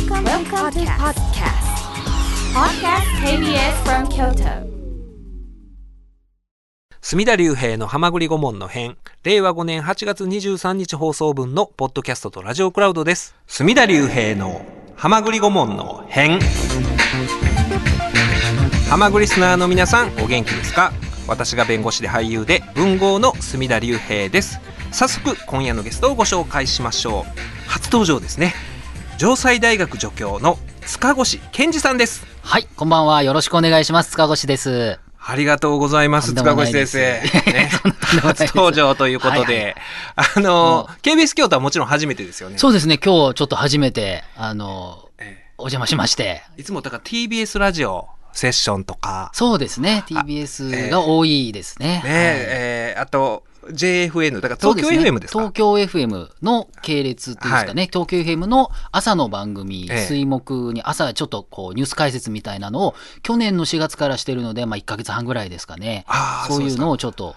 Welcome, Welcome to podcast. Podcast KBS from Kyoto. 隅田隆平の浜栗顧問の編、令和5年8月23日放送分のポッドキャストとラジオクラウドです。隅田隆平の浜栗顧問の編。浜栗リスナーの皆さん、お元気ですか？私が弁護士で俳優で文豪の隅田隆平です。早速、今夜のゲストをご紹介しましょう。初登場ですね。城西大学助教の塚越健二さんです。はい、こんばんは。よろしくお願いします。塚越です。ありがとうございます。塚越先生。ね初登場ということで、あの、KBS 京都はもちろん初めてですよね。そうですね、今日ちょっと初めて、あの、えお邪魔しまして。えいつもだから TBS ラジオセッションとか、そうですね、TBS が多いですね。ね、はいえーあと JFN、だから東京 FM ですか？東京 FM の系列っていうんですかね、東京 FM の朝の番組、ええ。水木に朝ちょっとこうニュース解説みたいなのを去年の4月からしてるので、まあ1ヶ月半ぐらいですかね。そういうのをちょっと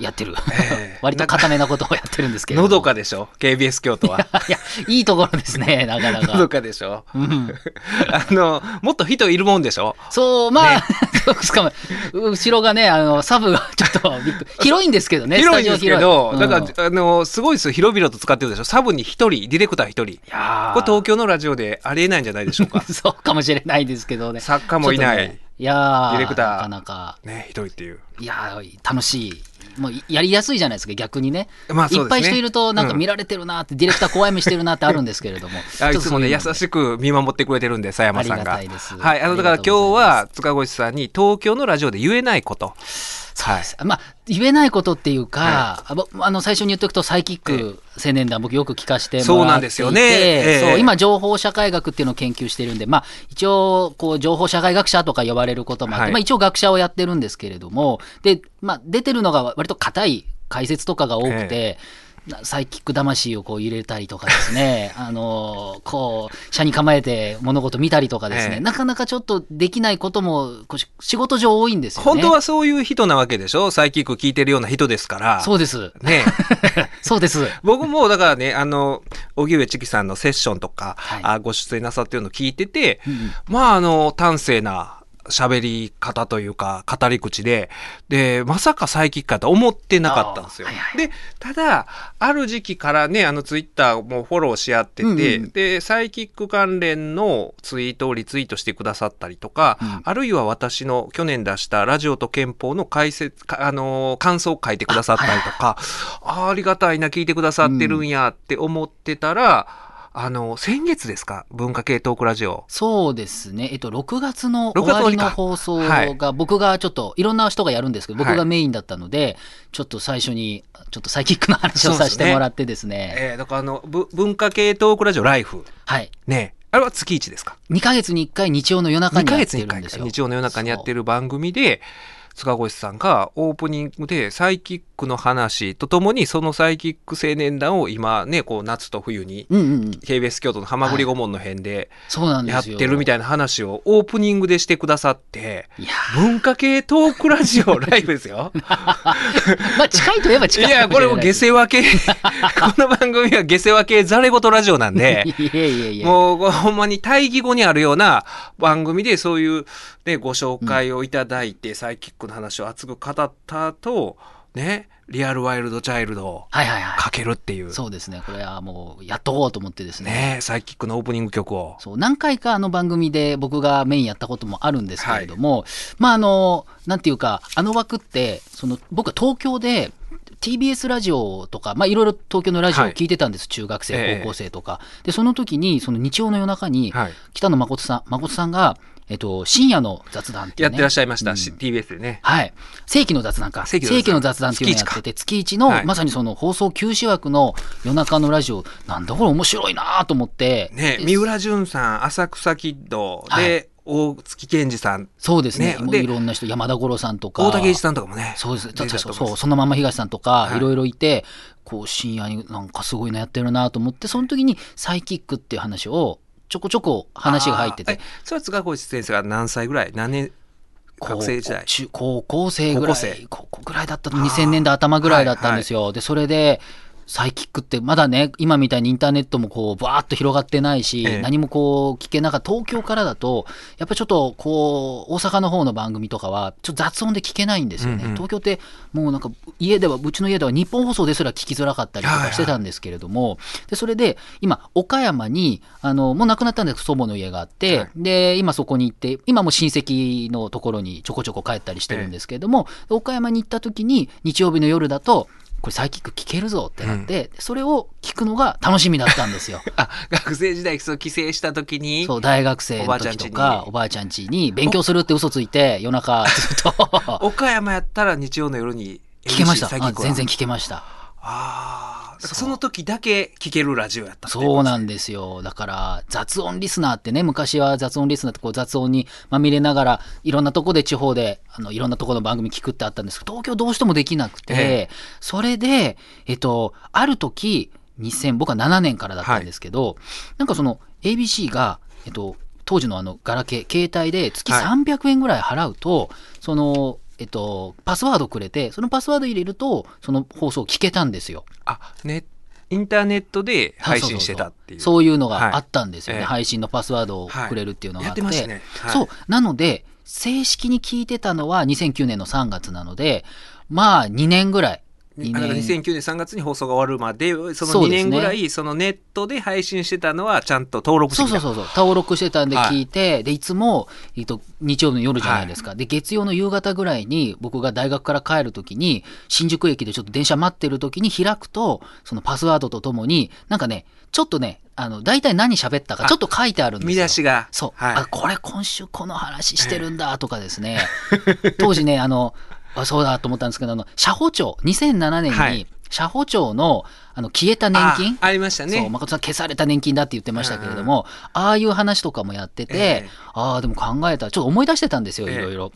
やってる。ええ 割と固めなことをやってるんですけれども。のどかでしょ ?KBS 京都は。いや、いいところですね、なかなのどか。かでしょ？うん、あの、もっと人いるもんでしょ？そう、まあ、ね そうですか、後ろがね、あの、サブがちょっと広いんですけどね、広いんですけど、スタジオ広いだから、あの、すごいですよ。広々と使ってるでしょ？サブに一人、ディレクター一人。いやーこれ東京のラジオでありえないんじゃないでしょうか？そうかもしれないですけどね。作家もいないいやーディレクターなかなか、ね、一人っていう。いやー楽しい。もうやりやすいじゃないですか、逆にね。まあねいっぱい人いると、なんかうん見られてるなって、ディレクター怖い目してるなってあるんですけれども。あいつもね、優く。しく見守ってくれてるんで、佐山さんありがが。たいですはい。あの、だから今日は、塚越さんに東京のラジオで言えないこと。はい。まあ、言えないことっていうか、はあぼあの最初に言っておくと、サイキック青年団、僕よく聞かせてもらっていてそうなんですよね。ええ。そう今、情報社会学っていうのを研究してるんで、まあ、一応、こう、情報社会学者とか呼ばれることもあって、はい。まあ、一応学者をやってるんですけれども、で、まあ、出てるのが割と硬い解説とかが多くて、なサイキック魂をこう入れたりとかですね、あのこう、車に構えて物事見たりとかですね、ええなかなかちょっとできないことも、仕事上多いんですよね。本当はそういう人なわけでしょ？サイキック聞いてるような人ですから。そうです。ね。そうです。僕もだからね、あの、荻上チキさんのセッションとか、はいあご出演なさってるのを聞いてて、うんまあ、あの、端正な喋り方というか、語り口で、で、まさかサイキックかと思ってなかったんですよ。はいはい。で、ただ、ある時期からね、あの、ツイッターもフォローし合ってて、うんうん。で、サイキック関連のツイートをリツイートしてくださったりとか、うん。あるいは私の去年出したラジオと憲法の解説、かあのー感想を書いてくださったりとか、あーありがたいな、聞いてくださってるんやって思ってたら、あの、先月ですか？文化系トークラジオ。そうですね。えっと、6月の6終わりの放送はいが、僕がちょっと、いろんな人がやるんですけど、はい僕がメインだったので、ちょっと最初に、ちょっとサイキックの話をさせてもらってですね。えー、だからあの、ぶ文化系トークラジオライフ。はい。ね。あれは月1ですか？2ヶ月に1回日曜の夜中2ヶにやっ月に1回てるんですよ。日曜の夜中にやってる番組で、塚越さんがオープニングでサイキックの話とともにそのサイキック青年団を今ね、こう夏と冬に。KBS 京都の浜栗顧問の辺でそうなんでやっ。てるみたいな話をオープニングでしてくださって、いや文化系トークラジオライブですよ。ー まあ、近いといえばい近いや、これも下世世話系、この番組は下世話系ザレ言ラジオなんで、いやいやいや。もうほんまに対義語にあるような番組でそういう、ね、ご紹介をいただいて、サイキックの話を熱く語った後、ね、リアルワイルドチャイルドをはいはいはい。かけるっていう。そうですね。これはもう、やっとこうと思ってですね。ね、サイキックのオープニング曲を。そう何回かあの番組で僕がメインやったこともあるんですけれども、まああのなんていうかあの枠ってその僕は東京で TBS ラジオとか、まあ、いろいろ東京のラジオを聞いてたんです、中学生、ええ高校生とか。で、その時に、その日曜の夜中に、はい北野誠さん、誠さんが、えっと、深夜の雑談っていう、ね。やってらっしゃいました、うんし TBS でね。はい。世紀の雑談か。世世紀の雑談っていうのをやってて、月一の、はいまさにその放送休止枠の夜中のラジオ、なんだこれ面白いなと思って。ね、で三浦淳さん、浅草キッド、はいで、大月健二さん、そうですね。ねいろんな人、山田五郎さんとか。大竹一さんとかもね。そうです。出てたとそう思いますそう、そのまま東さんとか、はいいろいろいて、こう、深夜になんかすごいのやってるなと思って、その時にサイキックっていう話を、ちょこちょこ話が入ってて。それは塚越先生が何歳ぐらい何年学生時代？高校中高校生ぐらい。高校生。ぐらいだったと2000年代頭ぐらいだったんですよ、でそれでサイキックってまだね、今みたいにインターネットもこう、バーッと広がってないし、ええ何もこう、聞けなかった。東京からだと、やっぱりちょっとこう、大阪の方の番組とかは、ちょっと雑音で聞けないんですよね。うんうん東京って、もうなんか、家では、うちの家では日本放送ですら聞きづらかったりとはいはいかしてたんですけれども、で、それで、今、岡山に、あの、もう亡くなったんですけど祖母の家があって、はいで、今そこに行って、今も親戚のところにちょこちょこ帰ったりしてるんですけれども、岡山に行った時に、日曜日の夜だと、これサイキック聞けるぞってなって、それを聞くのが楽しみだったんですよ。あ学生時代そう帰省した時に？そう、大学生の時とか、おばあちゃん家に。勉強するって嘘ついて、夜中ずっと。岡山やったら日曜の夜に聞けました。全然聞けました。ああその時だけ聞けるラジオやったそうなんですよ。だから、雑音リスナーってね、昔は雑音リスナーってこう雑音にまみれながら、いろんなとこで地方で、あの、いろんなとこの番組聞くってあったんですけど、東京どうしてもできなくて、ええ。それで、えっと、ある時、2000、僕は7年からだったんですけど、なんかその ABC が、えっと、当時のあの、ガラケー、携帯で月はい。300円ぐらい払うと、その、えっと、パスワードくれて、そのパスワード入れると、その放送聞けたんですよ。あねインターネットで配信してたっていうそういうのがあったんですよね。はいええ配信のパスワードをくれるっていうのがあって。やってねはいそう。なので、正式に聞いてたのは2009年の3月なので、まあ2年ぐらい。2あだから年。2009年3月に放送が終わるまでその2そうですね年ぐらいそのネットで配信してたのはちゃんと登録してそうそうそうそう。登録してたんではい聞いて、で、いつも、えっと、日曜の夜じゃないですか。で、月曜の夕方ぐらいに、僕が大学から帰るときに、新宿駅でちょっと電車待ってるときに開くと、そのパスワードとともに、なんかね、ちょっとね、あの、大体何喋ったか、あちょっと書いてあるんですよ。見出しがそう、はいあこれ今週この話してるんだとかですね、当時ね、あの、あそうだと思ったんですけど、あの、社保庁、2007年にはい、社保庁の、あの、消えた年金？あありましたそう、ね誠さん消された年金だって言ってましたけれども、ああいう話とかもやってて、ええ。ああ、でも考えたら、ちょっと思い出してたんですよ、ええ。いろいろ。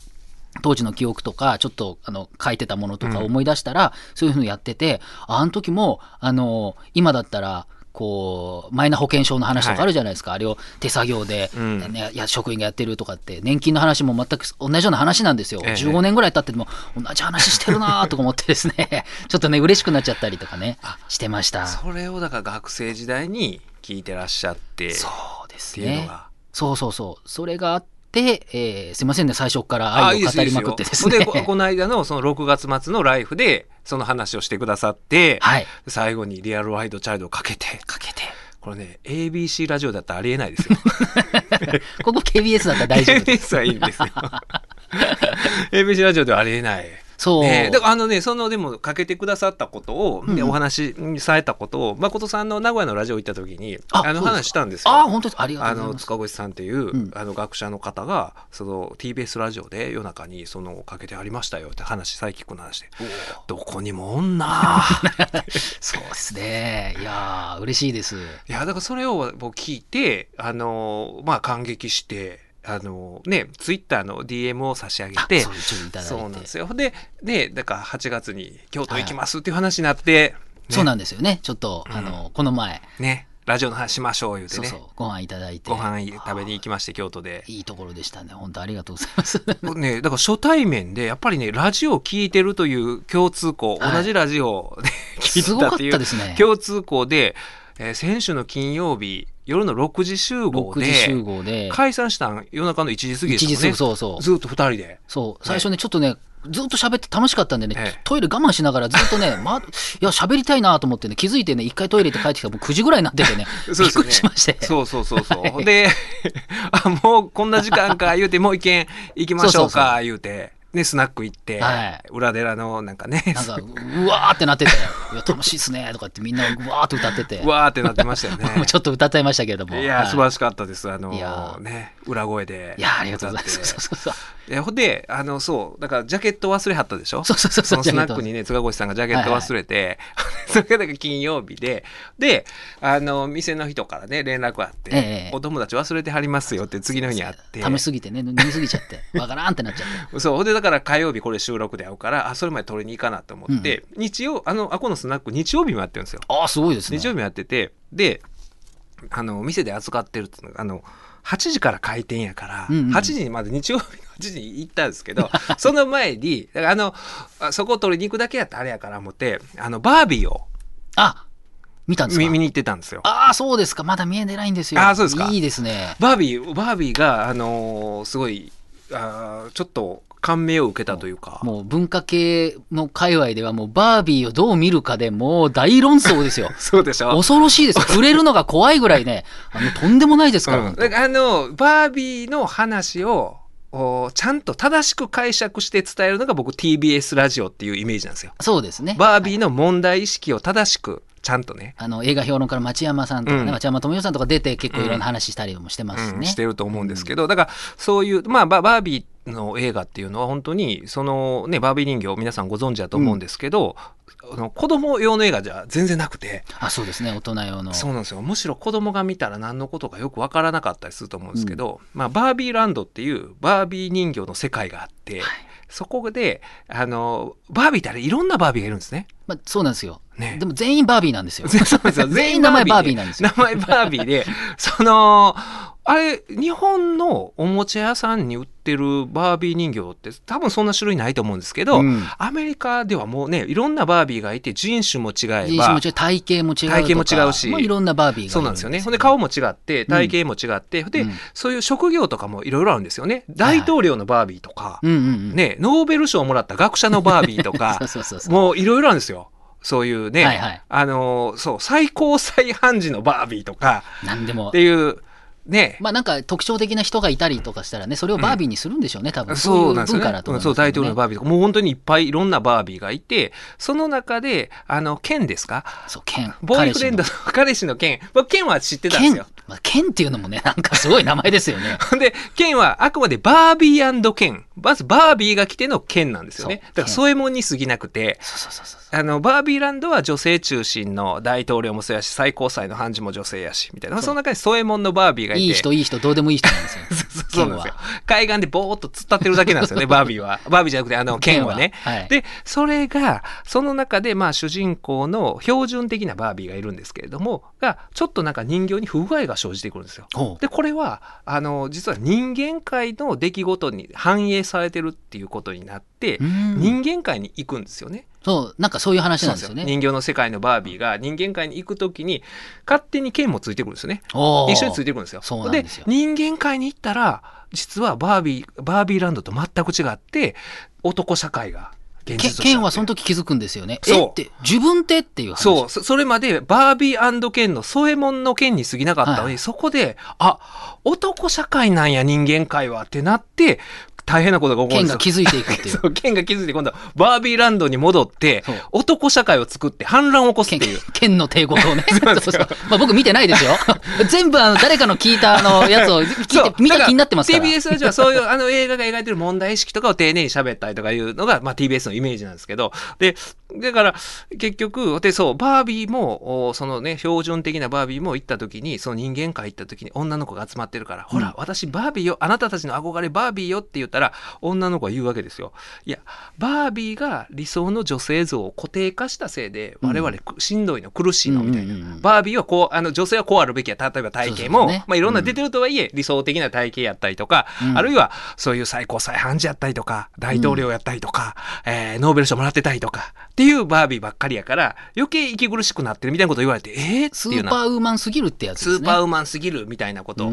当時の記憶とか、ちょっと、あの、書いてたものとか思い出したら、そういうのやってて、ああの時も、あの、今だったら、こう、マイナ保険証の話とかあるじゃないですか。あれを手作業で、うんねいや、職員がやってるとかって、年金の話も全く同じような話なんですよ。ええ15年ぐらい経ってても、同じ話してるなーとか思ってですね、ちょっとね、嬉しくなっちゃったりとかね、してました。それをだから学生時代に聞いてらっしゃってそうですっていうのね。がそうそうそう。それがあって、えーすいませんね、最初から愛を語りまくってですね。でこ この間のその6月末のライフでその話をしてくださって、はい。最後にリアルワイドチャイルドをかけてかけて。これね ABC ラジオだったらありえないですよ ここ KBS だったら大丈夫です。KBS はいいんですよ ABC ラジオではありえないそう。ね、だからあのねそのでもかけてくださったことを、うお話しされたことを誠さんの名古屋のラジオ行った時にああの話したんですよ。あ、本当です。ありがとあうございます。の塚越さんっていう、んあの学者の方がその TBS ラジオで夜中にそのかけてありましたよって話サイキックの話でどこにもおんな そうですね。いやー、嬉しいです。いやだからそれを僕聞いてあのまあ感激してあのねツイッターの DM を差し上げてあそうて。そうなんですよででだから8月に京都行きますっていう話になって、ねそうなんですよね。ちょっと、あの、この前、ねラジオの話しましょう言うてねそうそう、ご飯いただいて。ご飯食べに行きまして京都で。いいところでしたね。本当ありがとうございます。ね、だから初対面でやっぱりねラジオを聞いてるという共通項、はい同じラジオで聞いたっていう。共通項で、えー先週の金曜日夜の6時集合6時集で合で。解散したん夜中の1時過ぎですよねそうそう。ずっと2人でそう。最初ね、ちょっとね、ずっと喋って楽しかったんでね、ええトイレ我慢しながらずっとね、ま、いや、喋りたいなと思ってね、気づいてね、一回トイレ行って帰ってきたらもう9時ぐらいになっててね、そうねびっくりしまして。そうそうそうそう であもうこんな時間か言うてもう一軒行きましょうか言うてねスナック行って、はい裏寺のなんかねなんか、うわーってなってて、いや、楽しいっすね、とかってみんなうわーって歌ってて、うわーってなってましたよね ちょっと歌っちゃいましたけれども。いや、はい素晴らしかったです。あのね、裏声で。いや、ありがとうございます。そうそうそう。えほんで、あの、そう、だからジャケット忘れはったでしょ？そうそうそうそうのスナックにね、塚越さんがジャケット忘れて、それがだから金曜日で、で、あの、店の人からね、連絡あって、ええお友達忘れてはりますよって次の日にあって。試しすぎてね、飲みすぎちゃって、わからんってなっちゃって。そう。ほんで、だから火曜日これ収録で会うから、あ、それまで取りに行かなと思って、日曜、あの、あこのスナック日曜日もやってるんですよ。ああ、すごいですね。日曜日もやってて、で、あの、店で扱ってるっていうのが、あの、8時から開店やから、うんうん8時にまで日曜日の8時に行ったんですけど、その前に、あの、あそこを取りに行くだけやったらあれやから思って、あの、バービーをあ見たんですか？見見に行ってたんですよ。ああ、そうですか。まだ見えてないんですよ。あーそうですかいいですね。バービー、バービーが、あのーすごい、あーちょっと感銘を受けたというか。もう文化系の界隈ではもうバービーをどう見るかでもう大論争ですよ。そうでしょ恐ろしいです。触れるのが怖いぐらいね、あのとんでもないですから。うん、だからあのバービーの話をおちゃんと正しく解釈して伝えるのが僕 TBS ラジオっていうイメージなんですよ。そうですね。バービーの問題意識を正しくちゃんとね、あの映画評論家の町山さんとかね、うん町山智代さんとか出て結構いろんな話したりもしてますしね。うんしてると思うんですけど、だからそういう、まあ、ババービーの映画っていうのは本当にそのねバービー人形皆さんご存知だと思うんですけど、あの子供用の映画じゃ全然なくて、あ、そうですね、大人用の。そうなんですよむしろ子供が見たら何のことかよくわからなかったりすると思うんですけど、まあ、バービーランドっていうバービー人形の世界があって、そこであのバービーってあれいろんなバービーがいるんですね。まあ、そうなんですよ。ねでも全員バービーなんですよ。そうですよ 全員名前バービーなんですよ。名前バービーで、その、あれ、日本のおもちゃ屋さんに売ってるバービー人形って多分そんな種類ないと思うんですけど、うんアメリカではもうね、いろんなバービーがいて人種も違えば人種も違う、体型も違う。体型も違うしいろんなバービーがそうなんですよね。ほんで顔も違って、体型も違って、で、うんそういう職業とかもいろいろあるんですよね。大統領のバービーとか。ね、ノーベル賞をもらった学者のバービーとか そう、そうそう。もういろいろあるんですよ。そういうね、はいはいあのーそう、最高裁判事のバービーとか、なんでもって。いう、ね、まあなんか特徴的な人がいたりとかしたらね、それをバービーにするんでしょうね、多分。そそうなんですよねそう、大統領のバービーとか、もう本当にいっぱいいろんなバービーがいて、その中で、あの、ケンですか？そう、ケン。ボーイフレンドの彼氏のケン。僕、ケンは知ってたんですよ。まあ、ケンっていうのもね、なんかすごい名前ですよね。で、ケンはあくまでバービーケン。まずバービーが来てのケンなんですよね。だから、添え物に過ぎなくて、そうそうそうそう。あの、バービーランドは女性中心の大統領もそうやし、最高裁の判事も女性やし、みたいな。その中に添え物のバービーがいて。いい人、いい人、どうでもいい人なんですよ。そうなんですよ。海岸でボーっと突っ立ってるだけなんですよね、バービーは。バービーじゃなくて、あの、ケンはね。ははいで、それが、その中で、まあ、主人公の標準的なバービーがいるんですけれども、が、ちょっとなんか人形に不具合が生じてくるんですよ。で、これは、あの、実は人間界の出来事に反映されてるっていうことになって、うん人間界に行くんですよね。そう、なんかそういう話なんですよね。人形の世界のバービーが人間界に行くときに、勝手に剣もついてくるんですよね。一緒についてくるんですよ。そうで人間界に行ったら、実はバービー、バービーランドと全く違って、男社会が現ケ実としてケンはその時気づくんですよね。そうえって、自分ってっていう話。そう、そそれまでバービーケンの添え物の剣に過ぎなかったのに、はいそこで、あ、男社会なんや人間界はってなって、大変なことが起こるんですよ。ケンが気づいていくっていう。そう、ケンが気づいて今度はバービーランドに戻ってそう、男社会を作って反乱を起こすっていう。ケン の帝国をね。そうなんですよまあ僕見てないですよ。全部あの誰かの聞いたあのやつを聞いて、見た気になってますから。だ TBS ラジオはそういうあの映画が描いてる問題意識とかを丁寧に喋ったりとかいうのが、まあ、TBS のイメージなんですけど、で、だから結局、で、そう、バービーも、おそのね、標準的なバービーも行った時に、その人間界行った時に女の子が集まってるから、ほら、私バービーよ、あなたたちの憧れバービーよって言ったら、女の子が言うわけですよ。いや、バービーが理想の女性像を固定化したせいで、我々しんどいの、苦しいの、みたいな。うんうんうんうんバービーはこう、あの、女性はこうあるべきや。例えば体型も、まあ、いろんな出てるとはいえ、理想的な体型やったりとか、うんあるいはそういう最高裁判事やったりとか、大統領やったりとか、えーノーベル賞もらってたりとか、っていうバービーばっかりやから、余計息苦しくなってるみたいなこと言われて、えー、ス。ーパーウーマンすぎるってやつスですね。ーパーウーマンすぎるみたいなこと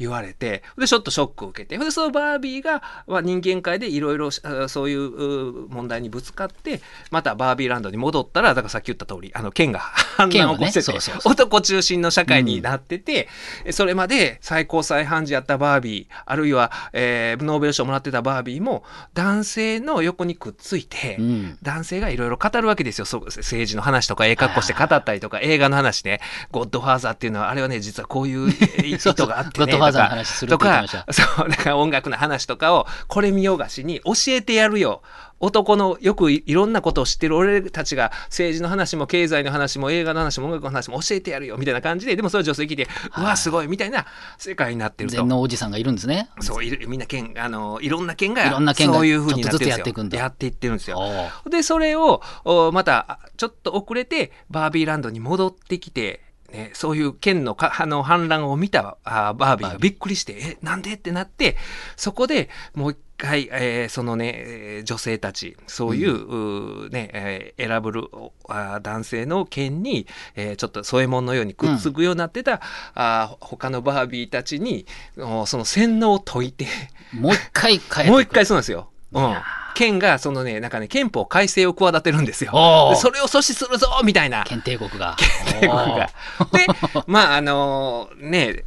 言われて、で、ちょっとショックを受けて、で、そのバービーが、まあ、人間界でいろいろあそういうう問題にぶつかって、またバービーランドに戻ったら、だからさっき言った通り、あの、剣が反乱を起こしてて、ねそうそうそう。男中心の社会になってて、それまで最高裁判事やったバービー、あるいは、えーノーベル賞もらってたバービーも、男性の横にくっついて、うん。男性がいろいろ語るわけですよ。そう政治の話とか、ええ格好して語ったりとか、映画の話ね、ゴッドファーザーっていうのは、あれはね、実はこういう え意図があってね。ゴッドファーザーの話するってとかました、そう、だから音楽の話とかを、これ見よがしに教えてやるよ。男のよくいいろんなことを知ってる俺たちが政治の話も経済の話も映画の話も音楽の話も教えてやるよみたいな感じででもそれは女性聞いてうわすごいみたいな世界になってると。全能おじさんがいるんですね。そういるみんな県あのいろんな県がいろんな県がそういう風になってやっていくんだ。やっていってるんですよ。でそれをおまたちょっと遅れてバービーランドに戻ってきてね、そういう剣のかあの反乱を見たあバービーがびっくりして、え、なんでってなって、そこでもう一回、えーそのね、えー女性たち、そういう、うーね、えー選ぶるあー男性の剣に、えーちょっと添え物のようにくっつくようになってた、あー他のバービーたちに、おその洗脳を解いて、もう一回変え もう一回そうなんですよ。うんいや。剣が、そのね、なんかね、憲法改正を企てるんですよ。それを阻止するぞみたいな。検定国が。帝国が。で、まあ、あのね、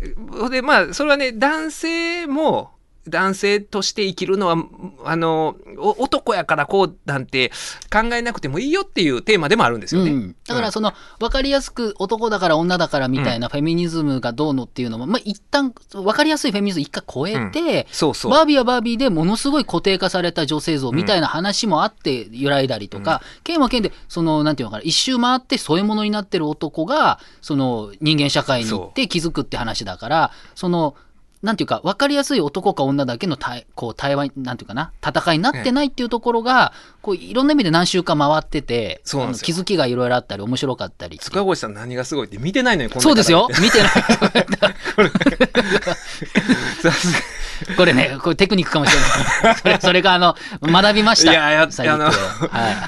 で、まあ、それはね、男性も、男性として生きるのは、あのお男やからこうなんて考えなくてもいいよっていうテーマでもあるんですよね。うん、だからその分かりやすく男だから女だからみたいなフェミニズムがどうのっていうのも、まあ、一旦分かりやすいフェミニズム一回超えて、そうそう。バービーはバービーでものすごい固定化された女性像みたいな話もあって揺らいだりとか、ケンはケンでそのなんていうのかな一周回って添え物になってる男がその人間社会に行って気づくって話だからそのなんていうか分かりやすい男か女だけの対こう対話なんていうかな戦いになってないっていうところが、こういろんな意味で何週か回ってて気づきがいろいろあったり面白かったり。塚越さん何がすごいって見てないのにこんなそうですよ。見てない。これねこれテクニックかもしれない。それそれがあの学びました。いやや最近。あのは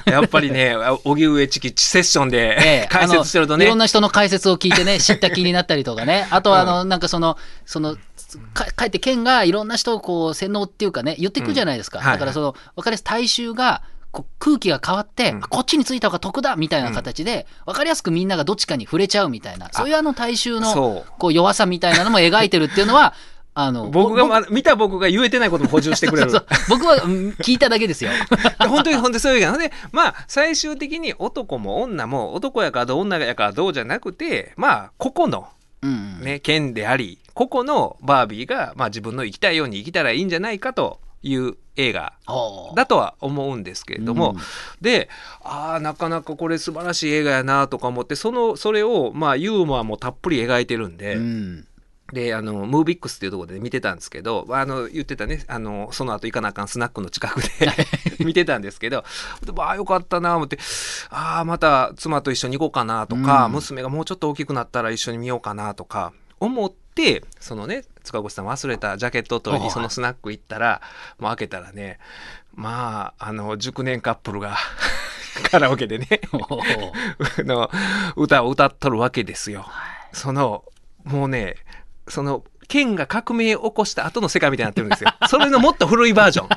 い。やっぱりね、荻上チキセッションで、ええ解説してるとね。いろん。な人の解説を聞いてね、知った気になったりとかね。あとは、あの、なんかその、その、かかえって県がいろんな人をこう洗脳っていうかね言っていくじゃないですか、うん。はい。だからその分かりやすい大衆がこう空気が変わって、うん。あこっちについた方が得だみたいな形で、分かりやすくみんながどっちかに触れちゃうみたいなそういうあの大衆のこう弱さみたいなのも描いてるっていうのは あの僕が、ぼま、見た僕が言えてないことも補充してくれる。そう僕はうん聞いただけですよ。本当に本当にそういうけどでまあ最終的に男も女も男やからどう女やからどうじゃなくてまあ個々のうんね剣であり個々のバービーが、まあ、自分の生きたいように生きたらいいんじゃないかという映画だとは思うんですけれども、うん。でああなかなかこれ素晴らしい映画やなとか思ってそのそれをまあユーモアもたっぷり描いてるんで、うん。であのムービックスっていうところで見てたんですけどあの言ってたねあのその後行かなあかんスナックの近くで 見てたんですけどああよかったな思ってああまた妻と一緒に行こうかなとか、うん。娘がもうちょっと大きくなったら一緒に見ようかなとか思ってそのね塚越さん忘れたジャケットを取りにそのスナック行ったらもう開けたらねまああの熟年カップルが カラオケでね の歌を歌っとるわけですよ。そのもうねその剣が革命を起こした後の世界みたいになってるんですよ。それのもっと古いバージョン。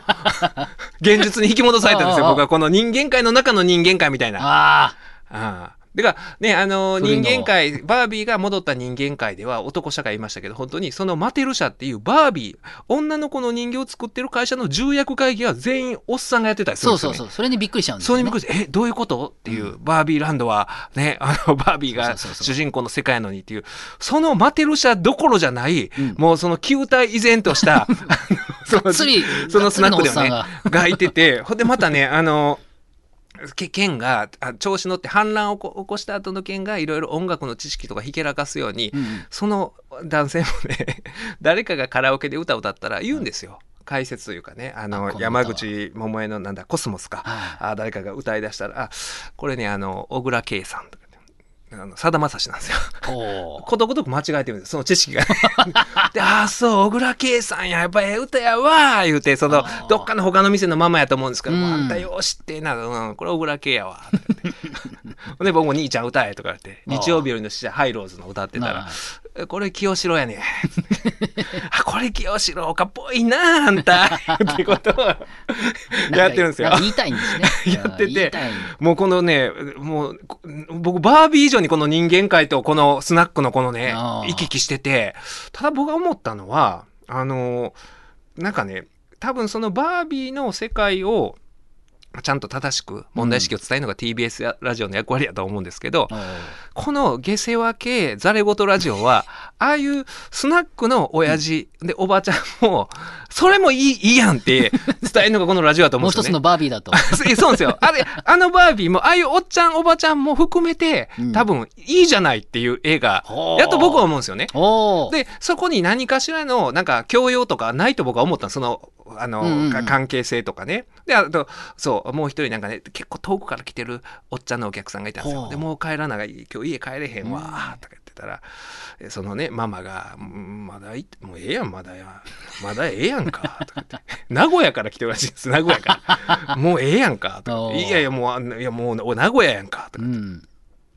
現実に引き戻されたんですよ。僕はこの人間界の中の人間界みたいな。あああだからね、あの人間界、バービーが戻った人間界では男社会いましたけど、本当にそのマテル社っていうバービー、女の子の人形を作ってる会社の重役会議は全員おっさんがやってたりするんですよ、ね。そうそうそう。それにびっくりしちゃうんですよ、ね、そうにびっくりして、え、どういうこと？っていう、バービーランドは、ね、あの、バービーが主人公の世界やのにっていう、そのマテル社どころじゃない、うん。もうその球体依然とした、そのそのスナックではねがいてて、ほんでまたね、あの、け剣があ調子乗って反乱を起こした後の剣がいろいろ音楽の知識とかひけらかすように、うんその男性もね 誰かがカラオケで歌を歌ったら言うんですよ。解説というかね。あの山口百恵のなんだコスモスか、はい。あ誰かが歌い出したらあこれねあの小倉圭さんとか。ねあのさだまさしなんですよ。ことごとく間違えてるんですその知識が。で、ああ、そう、小倉圭さんや、やっぱええ歌やわー言うて、そのどっかの他の店のママやと思うんですけど、あんたよう知ってえな、うん、これ小倉圭やわ。とか言ってほん で、僕も兄ちゃん歌えとか言って、日曜日よりの使者ハイローズの歌ってたらこれ清志郎やねん。あ、これ清志郎かっぽいな、あんた。ってことをやってるんですよ。言いたいんですね やっててもうこのね、もう、こ僕、バービー以上にこの人間界とこのスナックのこのね行き来してて、ただ僕が思ったのは、あの、なんかね、多分そのバービーの世界を、ちゃんと正しく問題意識を伝えるのが TBS やラジオの役割やと思うんですけど、おうこの下世話系ザレ言ラジオは、ああいうスナックの親父でおばちゃんも、それもいいいいやんって伝えるのがこのラジオだと思もううんですよね。一つのバービーだと。そうそうなんですよ。あれ、あのバービーも、ああいうおっちゃん、おばちゃんも含めてうん、多分、いいじゃないっていう映画やと僕は思うんですよね。で、そこに何かしらの、なんか、教養とかないと僕は思ったの、その、あの、うんうん関係性とかね。で、あと、そう、もう一人なんかね、結構遠くから来てるおっちゃんのお客さんがいたんですよ。で、もう帰らない、今日家帰れへんわ、とか言ってったらえそのねママが「うんまだいもうええやんまだや。まだええやんか」とかって。名古屋から来てるらしいんです名古屋から「もうええやんか」とか いやいやもういやもうお名古屋やんか」とかって。うん。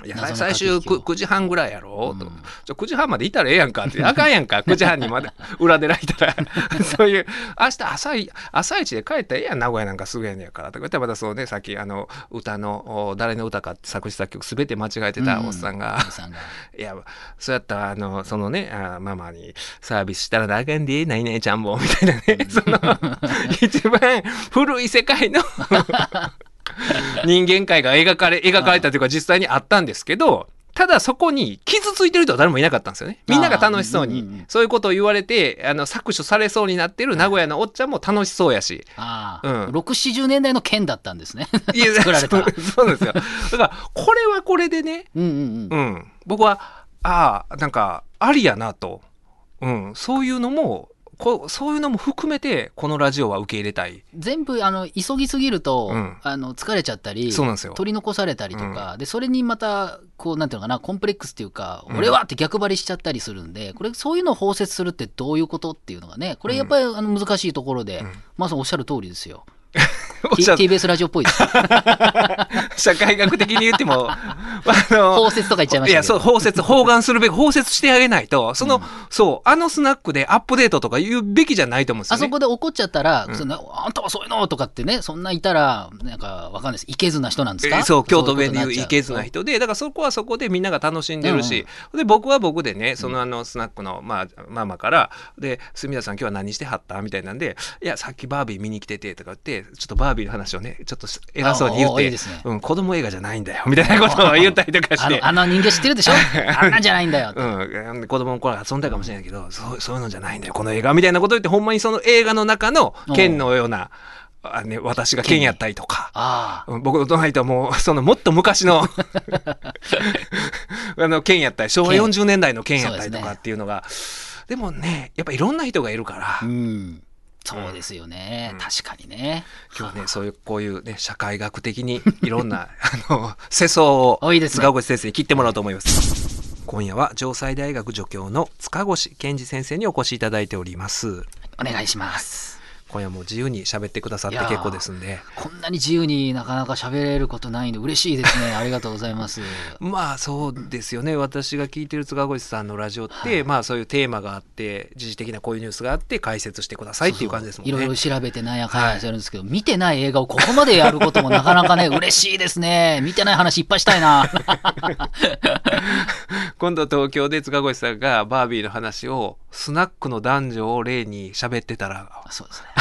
いや最終駆け引きを。9, 時半ぐらいやろ、とうん。ちょ9時半までいたらええやんかって。あかんやんか。9時半にまで裏で泣いたら。そういう。明日朝い朝一で帰ったらええやん名古屋なんかすぐやねんから。とか言ったらまたそうねさっきあの歌のお誰の歌かって作詞作曲全て間違えてたおっさんが、おっさんが。いやそうやったらあのそのねあママにサービスしたらあかんで何々ちゃんもみたいなね。その 一番古い世界の 人間界が描かれ描かれたというか実際にあったんですけどただそこに傷ついてる人は誰もいなかったんですよね。みんなが楽しそうにそういうことを言われてあの搾取されそうになってる名古屋のおっちゃんも楽しそうやし。ああ、うん6、70年代の剣だったんですね。いや 作られたそうですよ。だからこれはこれでねうんうんうん。うん、僕はああなんかありやなと、うん、そういうのもこそういうのも含めてこのラジオは受け入れたい。全部あの急ぎすぎると、うん。あの疲れちゃったりそうなんですよ。取り残されたりとか、でそれにまたこうなんていうのかなコンプレックスっていうか、俺はって逆張りしちゃったりするんでこれそういうのを包摂するってどういうことっていうのがねこれやっぱりあの難しいところで、まさにおっしゃる通りですよ。TBS ラジオっぽいです。社会学的に言ってもあの包摂とか言っちゃいましたいやそう包摂包含するべき包摂してあげないとその、そうあのスナックでアップデートとか言うべきじゃないと思うんですよね。あそこで怒っちゃったら、そんなあんたはそういうのとかってね、そんないたら、なんかわかんないです。いけずな人なんですか？えそう京都弁で言ういけずな人。人でだからそこはそこでみんなが楽しんでるし、で僕は僕でねそのあのスナックの、まあ、ママから「で住田さん今日は何してはった?」みたいなんで「いやさっきバービー見に来てて」とか言ってちょっとバービーの話をねちょっと偉そうに言っていいねうん、子供映画じゃないんだよ」みたいなことを言ったりとかして。あの。人形知ってるでしょ？あんなんじゃないんだよ。うん、子供の頃は遊んだかもしれないけどそうそういうのじゃないんだよ。この映画みたいなこと言ってほんまにその映画の中の剣のようなあ、ね、私が剣やったりとか。僕の隣とはもうそのもっと昔の あの剣やったり昭和剣。40年代の剣やったりとかっていうのが。でもねやっぱいろんな人がいるから、あ、うん。そうですよね。確かにね。今日はねそういうこういうね社会学的に いろんなあの世相を塚越先生に切ってもらおうと思います今夜は城西大学助教の塚越健二先生にお越しいただいておりますお願いします。今夜も自由に喋ってくださって結構ですんでこんなに自由になかなか喋れることないんで嬉しいですね。ありがとうございます。まあそうですよね私が聞いてる塚越さんのラジオって、まあそういうテーマがあって時事的なこういうニュースがあって解説してくださいっていう感じですもんねいろいろ調べてなんやかんやしてるんですけど、見てない映画をここまでやることもなかなかね、嬉しいですね。見てない話いっぱいしたいな。今度東京で塚越さんがバービーの話をスナックの男女を例に喋ってたらそうですね。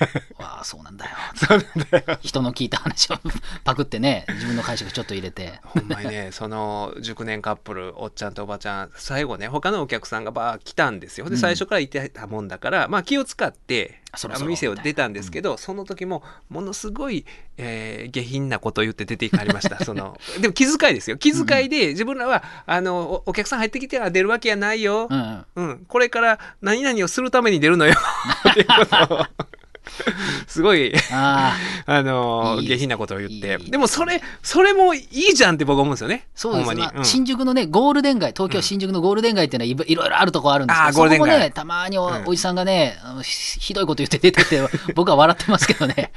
わあ、そうなんだよ。そうなんだよ。人の聞いた話を パクってね、自分の解釈ちょっと入れて。ほんまにね その熟年カップルおっちゃんとおばちゃん最後ね他のお客さんがバー来たんですよ。で最初からいてたもんだから、まあ気を使ってそろ店を出たんですけど、その時もものすごい、えー下品なことを言って出ていかれました。そのでも気遣いですよ。気遣いで自分らはあのおお客さん入ってきては出るわけやないよ、うんうん。うん、これから何々をするために出るのよ。っていうことを すごい あの下品なことを言って。でもそれそれもいいじゃんって僕思うんですよね。そうです。ね、新宿のね、ゴールデン街、東京新宿のゴールデン街っていうのはいろいろあるとこあるんですけど、そこもね、たまにお,、じさんがね、ひひどいこと言って出てて、僕は笑ってますけどね、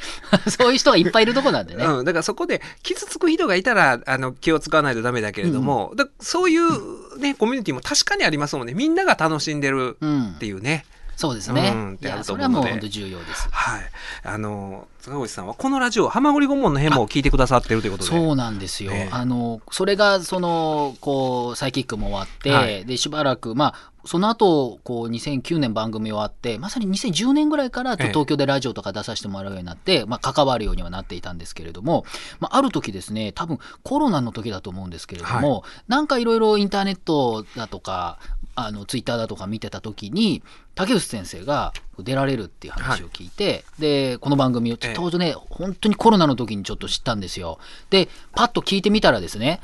そういう人がいっぱいいるとこなんでね。うん、だからそこで傷つく人がいたらあの気を使わないとダメだけれども、だそういう、ね、コミュニティも確かにありますもんね。みんなが楽しんでるうんっていうね、そうですね。うんってあると思うので。それはもう本当重要です。はい。あの塚越さんはこのラジオ「はまぐり顧問」の辺も聞いてくださってるということで。そうなんですよ。ええあの、それが、その、こう、サイキックも終わって、はい。で、しばらく、まあ、その後、こう、2009年番組終わって、まさに2010年ぐらいから、ええ。東京でラジオとか出させてもらうようになって、まあ、関わるようにはなっていたんですけれども、まあ、ある時ですね、多分、コロナの時だと思うんですけれども、なんかいろいろインターネットだとか、あの、ツイッターだとか見てた時に、竹内先生が出られるっていう話を聞いて、で、この番組を、ええちょうどね、本当にコロナの時にちょっと知ったんですよ。で、パッと聞いてみたらですね、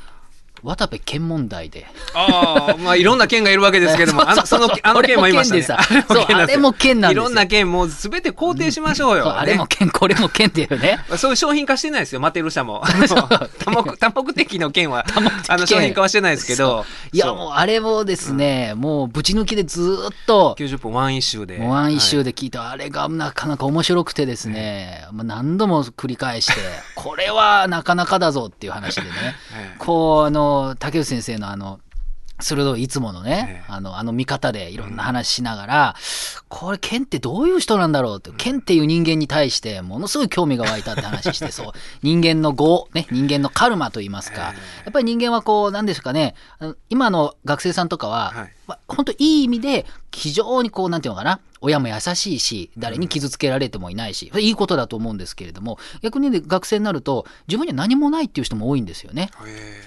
渡部県問題で。ああ、まあいろんな県がいるわけですけども、あの、その、あの県もいましたね。そう、あれも県なんですいろんな県もうすべて肯定しましょうよ。あれも県、これも県っていうね。そういう商品化してないですよ、マテル社も。多目、多目的の県は、あの、商品化はしてないですけど。いや、もうあれもですね、もうぶち抜きでずっと。90分ワンイシューで。ワンイシューで聞いた、あれがなかなか面白くてですね、まあ何度も繰り返して、これはなかなかだぞっていう話でね、こう、あの、竹内先生のあの、鋭いいつものね、あの、あの見方でいろんな話しながら、これ、ケンってどういう人なんだろうって、ケンっていう人間に対して、ものすごい興味が湧いたって話して、そう、人間の業、ね、人間のカルマと言いますか、やっぱり人間はこう、なんですかね、今の学生さんとかは、まあ、本当いい意味で、非常にこう、なんていうのかな、親も優しいし、誰に傷つけられてもいないし、いいことだと思うんですけれども、逆にね、学生になると、自分には何もないっていう人も多いんですよね。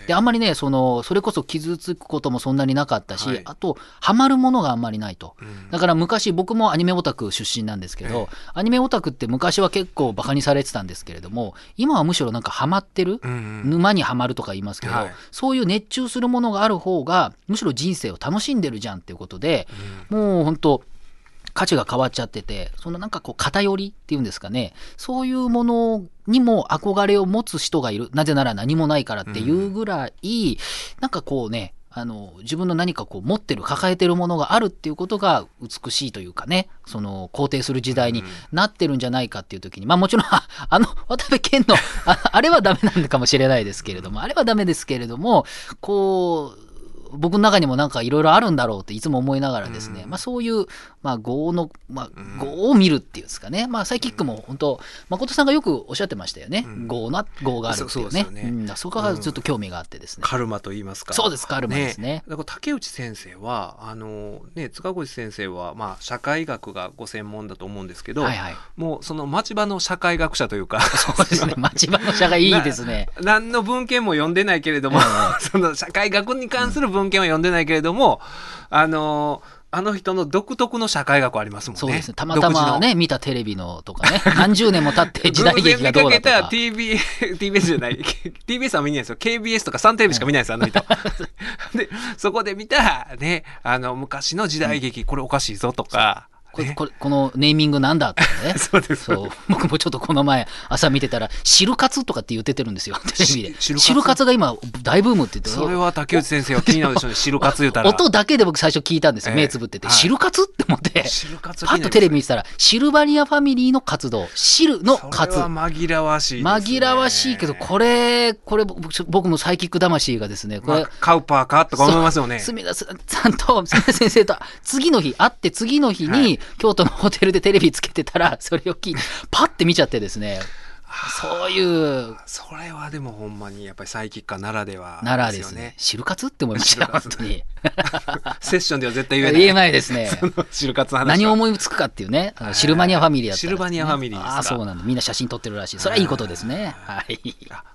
で、あんまりね、その、それこそ傷つくこともそんなになかったし、はい、あと、ハマるものがあんまりないと。うん、だから昔、僕もアニメオタク出身なんですけど、アニメオタクって昔は結構バカにされてたんですけれども、今はむしろなんかハマってる、うんうん、沼にはまるとか言いますけど、はい、そういう熱中するものがある方が、むしろ人生を楽しんでるじゃんっていうことで、うん、もう本当価値が変わっちゃってて、そのなんかこう偏りっていうんですかね、そういうものにも憧れを持つ人がいる。なぜなら何もないからっていうぐらい、うん、なんかこうね、あの、自分の何かこう持ってる、抱えてるものがあるっていうことが美しいというかね、その肯定する時代になってるんじゃないかっていう時に、まあもちろん、あ の、渡辺謙のあ、あれはダメなんかもしれないですけれども、あれはダメですけれども、こう、僕の中にもなんかいろいろあるんだろうっていつも思いながらですね、うん、まあそういう、まあ業の、まあ業を見るっていうんですかね、まあサイキックも本当、誠さんがよくおっしゃってましたよね。業な、業があるっていうね。そね。うん、そこがずっと興味があってですね。カルマと言いますか。そうです、カルマですね。ね。だから竹内先生は、あの、ね、塚越先生は、まあ社会学がご専門だと思うんですけど、はいはい、もうその町場の社会学者というか、そうですね、町場の社会いいですね。何の文献も読んでないけれども、えー、その社会学に関する文献は読んでないけれども、あのあの人の独特の社会学ありますもんね。そうですね。たまたまね、見たテレビのとかね、何十年も経って 時代劇がどうだとか。偶然見かけた TBS、TBS じゃない、TBS は見ないですよ。KBS とかサンテレビしか見ないです、あの人。で、そこで見た、ね、あの、昔の時代劇、これおかしいぞとか、これこれこのネーミングなんだとかね。そうです。そう。僕もちょっとこの前朝見てたら、汁カツとかって言っててるんですよ、テレビで。汁カツが今大ブームって言ってそれは竹内先生は気になるでしょうね、汁カツ言うたら。音だけで僕最初聞いたんですよ、目つぶってて。汁カツって思って。汁カツパッとテレビ見てたら、シルバニアファミリーの活動、汁のカツ。紛らわしい、紛らわしいけど、これ、これ僕のサイキック魂がですね、これ。カウパーかとか思いますよね。すみださんと、すみだ先生と、次の日、会って次の日に、京都のホテルでテレビつけてたら、それを聞いて、パッて見ちゃってですね。そういう。それはでもほんまにやっぱりサイキッカーならではならですね。汁活って思いました、本当に。セッションでは絶対言えない。言えないですね。汁活話。何を思いつくかっていうね。シルバニアファミリーだった、シルバニアファミリーああ、そうなんだ。みんな写真撮ってるらしい。それはいいことですね。はい。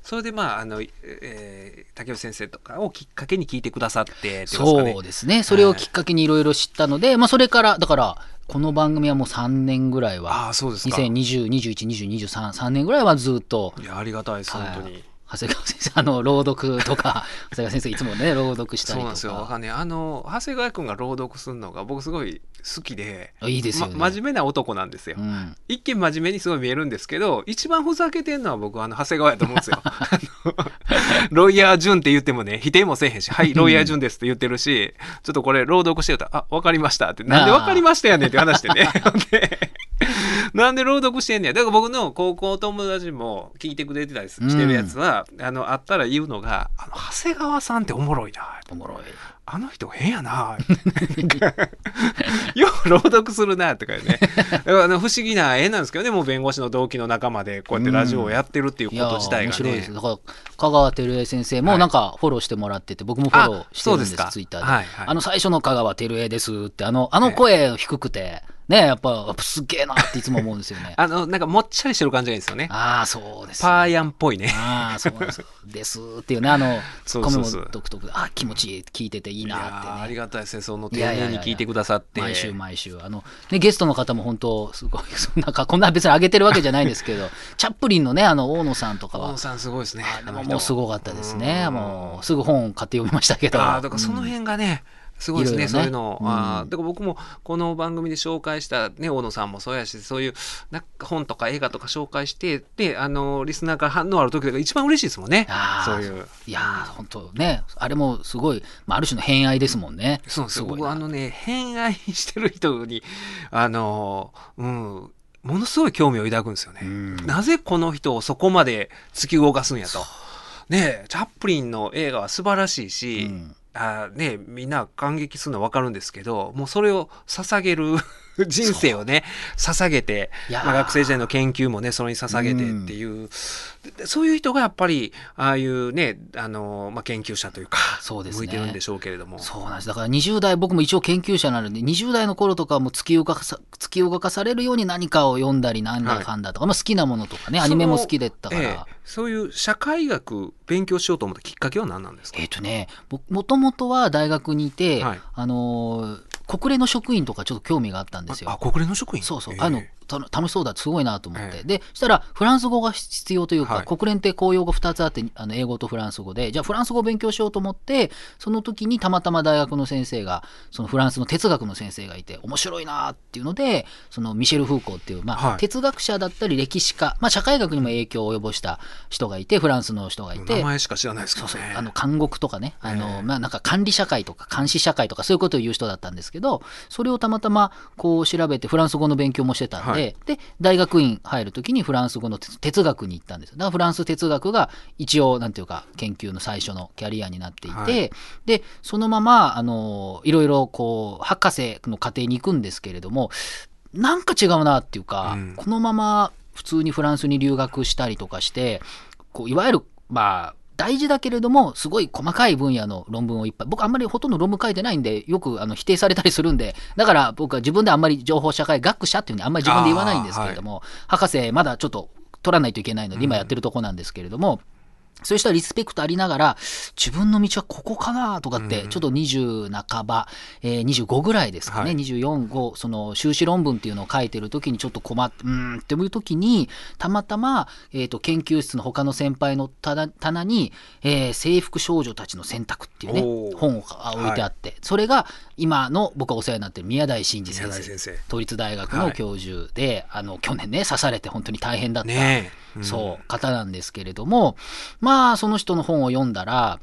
それでまあ、あの、えー、竹内先生とかをきっかけに聞いてくださって、そうですね。それをきっかけにいろいろ知ったので、まあそれから、だから、この番組はもう3年ぐらいは、あそうですか2020、21、20、23、3年ぐらいはずっと。いや、ありがたいです、本当に。長谷川先生、あの、朗読とか、長谷川先生いつもね、朗読したりとか。そうなんですよ。ね、あの、長谷川君が朗読するのが僕すごい好きで、いいですよ、ねま、真面目な男なんですよ、うん。一見真面目にすごい見えるんですけど、一番ふざけてんのは僕、あの、長谷川やと思うんですよ。ロイヤー順って言ってもね、否定もせえへんし、はい、ロイヤー順ですって言ってるし、ちょっとこれ朗読してると、あ、わかりましたって、なんでわかりましたやねんって話してね。でなんで朗読してんねや。だから僕の高校友達も聞いてくれてたりしてるやつは、うん、あの、あったら言うのが、あの、長谷川さんっておもろいな。おもろい。あの人変やな。よう朗読するなとかね。あの不思議な絵なんですけどね、もう弁護士の同期の仲間でこうやってラジオをやってるっていうこと自体がね。面白いです。だから香川照江先生もなんかフォローしてもらってて、僕もフォローしてるんです、ツイッターで。はいはい、あの最初の香川照江ですって、あの、あの声低くて、っぱ、やっぱすげえなっていつも思うんですよね。あの、なんかもっちゃりしてる感じがいいですよね。ああ、そうです、パーヤンっぽいね。ああ、そうです。ですっていうね、あの、ツッコミも独特で、あ気持ちいい、聞いてていいいやなってーありね。がたいですね。その丁いやいやいや寧に聞いてくださって。毎週毎週。あの、ね、ゲストの方も本当、すごい、そんなか、こんな別に上げてるわけじゃないんですけど、チャップリンのね、あの、大野さんとかは大野、さんすごいですね。あでももうすごかったですね。うんもう、すぐ本買って読みましたけど。ああ、だからその辺がね、すごいですね、ねそういうの。うんあーだから僕もこの番組で紹介した、ね、大野さんもそうやし、そういうなんか本とか映画とか紹介して、で、あの、リスナーから反応ある時が一番嬉しいですもんねそういう。いやー、本当ね、あれもすごい、まあ、ある種の偏愛ですもんね。そうですよ。僕あのね、偏愛してる人に、あの、うん、ものすごい興味を抱くんですよね。うんなぜこの人をそこまで突き動かすんやと。ねえチャップリンの映画は素晴らしいし、うんあねみんな感激するのは分かるんですけど、もうそれを捧げる 人生をね、捧げて、まあ、学生時代の研究もね、それに捧げてっていう、でそういう人がやっぱり、ああいうね、あの、まあ、研究者というか、そうですね。向いてるんでしょうけれども。そうなんです。だから20代、僕も一応研究者なので、20代の頃とかはもう突き動かさ、突き動かされるように何かを読んだり、なんだかんだとか、まあ好きなものとかね、アニメも好きだったから。ええ。そういう社会学勉強しようと思ったきっかけは何なんですか、えっ、とね、僕もともとは大学にいて、はい。あのー国連の職員とかちょっと興味があったんですよ。あ、国連の職員？そうそう、ええあのた楽しそうだすごいなと思って、ええ。でしたらフランス語が必要というか、はい。国連って公用語2つあってあの英語とフランス語で。じゃあフランス語を勉強しようと思ってその時にたまたま大学の先生がそのフランスの哲学の先生がいて面白いなっていうのでそのミシェル・フーコーっていう、まあはい。哲学者だったり歴史家、まあ、社会学にも影響を及ぼした人がいてフランスの人がいて。名前しか知らないですけどね。そうそう、あの、監獄とかね、あの、ええ。まあ、なんか管理社会とか監視社会とかそういうことを言う人だったんですけど、それをたまたまこう調べてフランス語の勉強もしてたんで、はいで、大学院入るときにフランス語の哲哲学に行ったんですよ。だからフランス哲学が一応、なんていうか、研究の最初のキャリアになっていて、はい。で、そのまま、あの、いろいろこう、博士の過程に行くんですけれども、なんか違うなっていうか、うん。このまま普通にフランスに留学したりとかして、こういわゆる、まあ、大事だけれども、すごい細かい分野の論文をいっぱい、僕あんまりほとんど論文書いてないんで、よくあの否定されたりするんで、だから僕は自分であんまり情報社会学者っていうふうにあんまり自分で言わないんですけれども、博士まだちょっと取らないといけないので、今やってるとこなんですけれども、うんいう人はリスペクトありながら、自分の道はここかなとかって、ちょっと20半ば、えー25ぐらいですかね、はい。24、5、その修士論文っていうのを書いてる時にちょっと困って、うーんっていう時に、たまたま、えっ、と、研究室の他の先輩の棚棚に、えー制服少女たちの選択っていうね本をあ置いてあって、それが今の僕がお世話になってる宮台真司先生。都立大学の教授で、あの、去年ね、刺されて本当に大変だった。ねそう、方なんですけれども、まあ、その人の本を読んだら、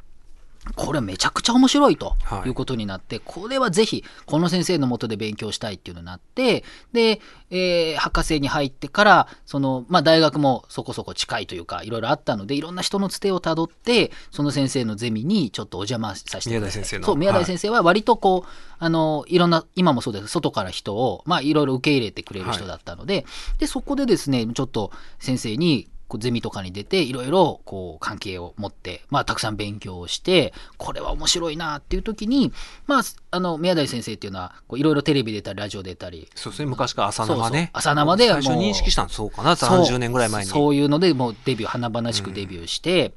これめちゃくちゃ面白いとはい。いうことになって、これはぜひ、この先生のもとで勉強したいっていうのになって、で、えー博士に入ってから、その、まあ、大学もそこそこ近いというか、いろいろあったので、いろんな人のつてをたどって、その先生のゼミにちょっとお邪魔させて。宮台先生の。そう、宮はい。台先生は割とこう、あの、いろんな、今もそうです、外から人を、まあ、いろいろ受け入れてくれる人だったので、で、そこでですね、ちょっと先生に、こうゼミとかに出て、いろいろ、こう、関係を持って、まあ、たくさん勉強をして、これは面白いなっていう時に、まあ、あの、宮台先生っていうのは、こういろいろテレビ出たり、ラジオ出たり、そうですね、昔から朝生そうそうね。朝生で最初認識したのそうかな、そう30年ぐらい前に。そういうので、もうデビュー、華々しくデビューして、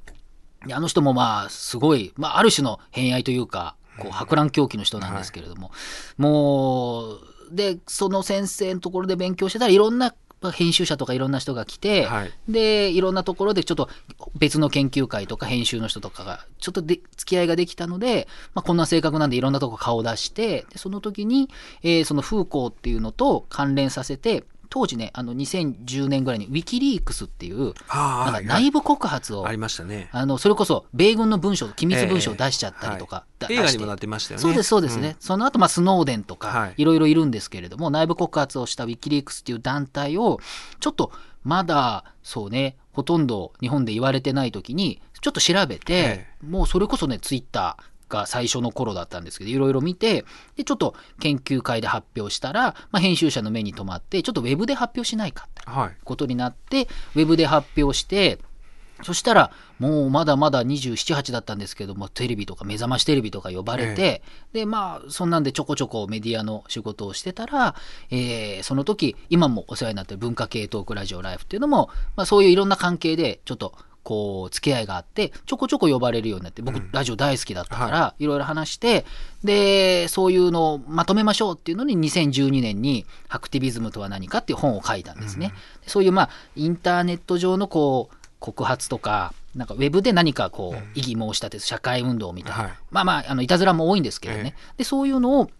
であの人もまあ、すごい、まあ、ある種の偏愛というか、こう、博覧狂気の人なんですけれども、もう、で、その先生のところで勉強してたらいろんな編集者とかいろんな人が来て、はい。で、いろんなところでちょっと別の研究会とか編集の人とかがちょっとで付き合いができたので、まあ、こんな性格なんでいろんなとこ顔を出して、でその時に、えーその風光っていうのと関連させて、当時ね、あの2010年ぐらいにウィキリークスっていう、なんか内部告発をありましたね。あの、それこそ、米軍の文書、機密文書を出しちゃったりとか、だ出してはい映画にもなってましたよね。そうです、そうですね。その後、まあ、スノーデンとはかい、いろいろいるんですけれども、内部告発をしたウィキリークスっていう団体を、ちょっと、まだ、そうね、ほとんど日本で言われてない時に、ちょっと調べてえ、もうそれこそね、ツイッター、が最初の頃だったんですけど、いろいろ見て、で、ちょっと研究会で発表したら、まあ、編集者の目に留まって、ちょっとウェブで発表しないかってはい。ことになって、ウェブで発表して、そしたら、もうまだまだ27、8だったんですけども、テレビとか、目覚ましテレビとか呼ばれて、で、まあ、そんなんでちょこちょこメディアの仕事をしてたら、えーその時、今もお世話になってる文化系トークラジオライフっていうのも、まあ、そういういろんな関係で、ちょっと、こう、付き合いがあって、ちょこちょこ呼ばれるようになって、僕、ラジオ大好きだったから、い。ろいろ話して、で、そういうのをまとめましょうっていうのに、2012年に、ハクティビズムとは何かっていう本を書いたんですね。そういう、まあ、インターネット上の、こう、告発とか、なんかウェブで何かこう、異議申し立て、社会運動みたいな、はい。まあまあ、あのいたずらも多いんですけどね、でそういうのを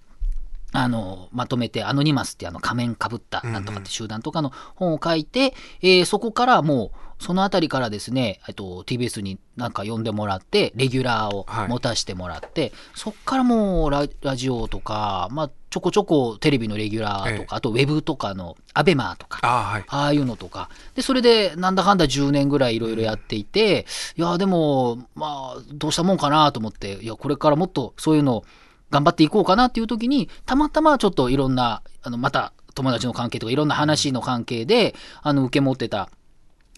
あのまとめて、アノニマスってあの仮面かぶったなんとかって集団とかの本を書いて、えーそこからもう、そのあたりからですね、えっと、TBS になんか呼んでもらって、レギュラーをはい。持たせてもらって、そっからもうララジオとか、まあ、ちょこちょこテレビのレギュラーとか、ええ。あとウェブとかのアベマとか、ああはい。ああいうのとか。で、それで、なんだかんだ10年ぐらいいろいろやっていて、いや、でも、まあ、どうしたもんかなと思って、いや、これからもっとそういうのを頑張っていこうかなっていう時に、たまたまちょっといろんな、あの、また友達の関係とかいろんな話の関係で、あの、受け持ってた、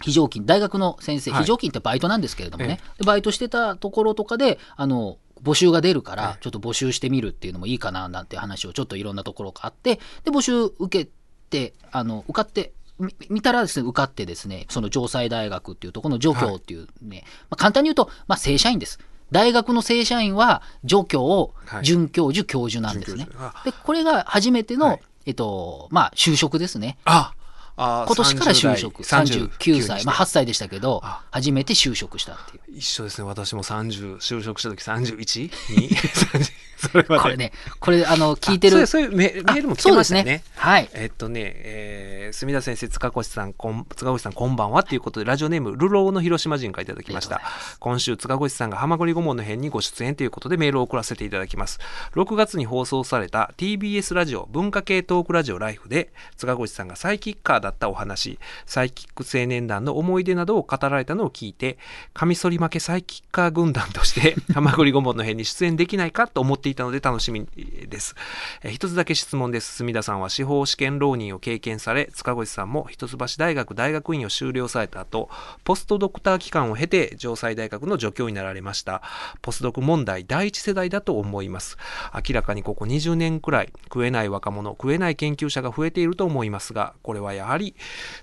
非常勤、大学の先生、はい。非常勤ってバイトなんですけれどもね、えでバイトしてたところとかで、あの、募集が出るから、ちょっと募集してみるっていうのもいいかななんて話をちょっといろんなところがあって、で、募集受けて、あの、受かって、み見たらですね、受かってですね、その城西大学っていうところの助教っていうね、まあ、簡単に言うと、まあ、正社員です。大学の正社員は助教はい、准教授、教授なんですね。で、これが初めての、はい。えっと、まあ、就職ですね。ああ今年から就職、30 39歳、まあ8歳でしたけどあ、初めて就職したっていう。一緒ですね。私も30就職した時 31? に30 それはねこれね、これ、あの、聞いてる。あそういうメメールも来てましたよねね。はい。えっとね、えー、墨田先生、塚越さん、こん塚越さん、こんばんはということで、ラジオネーム、ルローの広島人からいただきました。今週、塚越さんが浜栗顧問の編にご出演ということでメールを送らせていただきます。6月に放送された TBS ラジオ、文化系トークラジオライフで、塚越さんがサイキッカーだったお話、サイキック青年団の思い出などを語られたのを聞いて、カミソリ負けサイキッカー軍団として、浜栗顧問の編に出演できないかと思っていたので楽しみです。えー一つだけ質問です。墨田さんは司法試験浪人を経験され、塚越さんも一橋大学大学院を修了された後、ポストドクター期間を経て、城西大学の助教になられました。ポスドク問題第一世代だと思います。明らかにここ20年くらい、食えない若者、食えない研究者が増えていると思いますが、これはやはり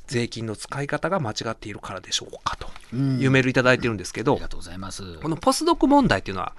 税金の使い方が間違っているからでしょうかとうんいうメールいただいてるんですけどありが、とうございます。このポスドク問題っていうのは、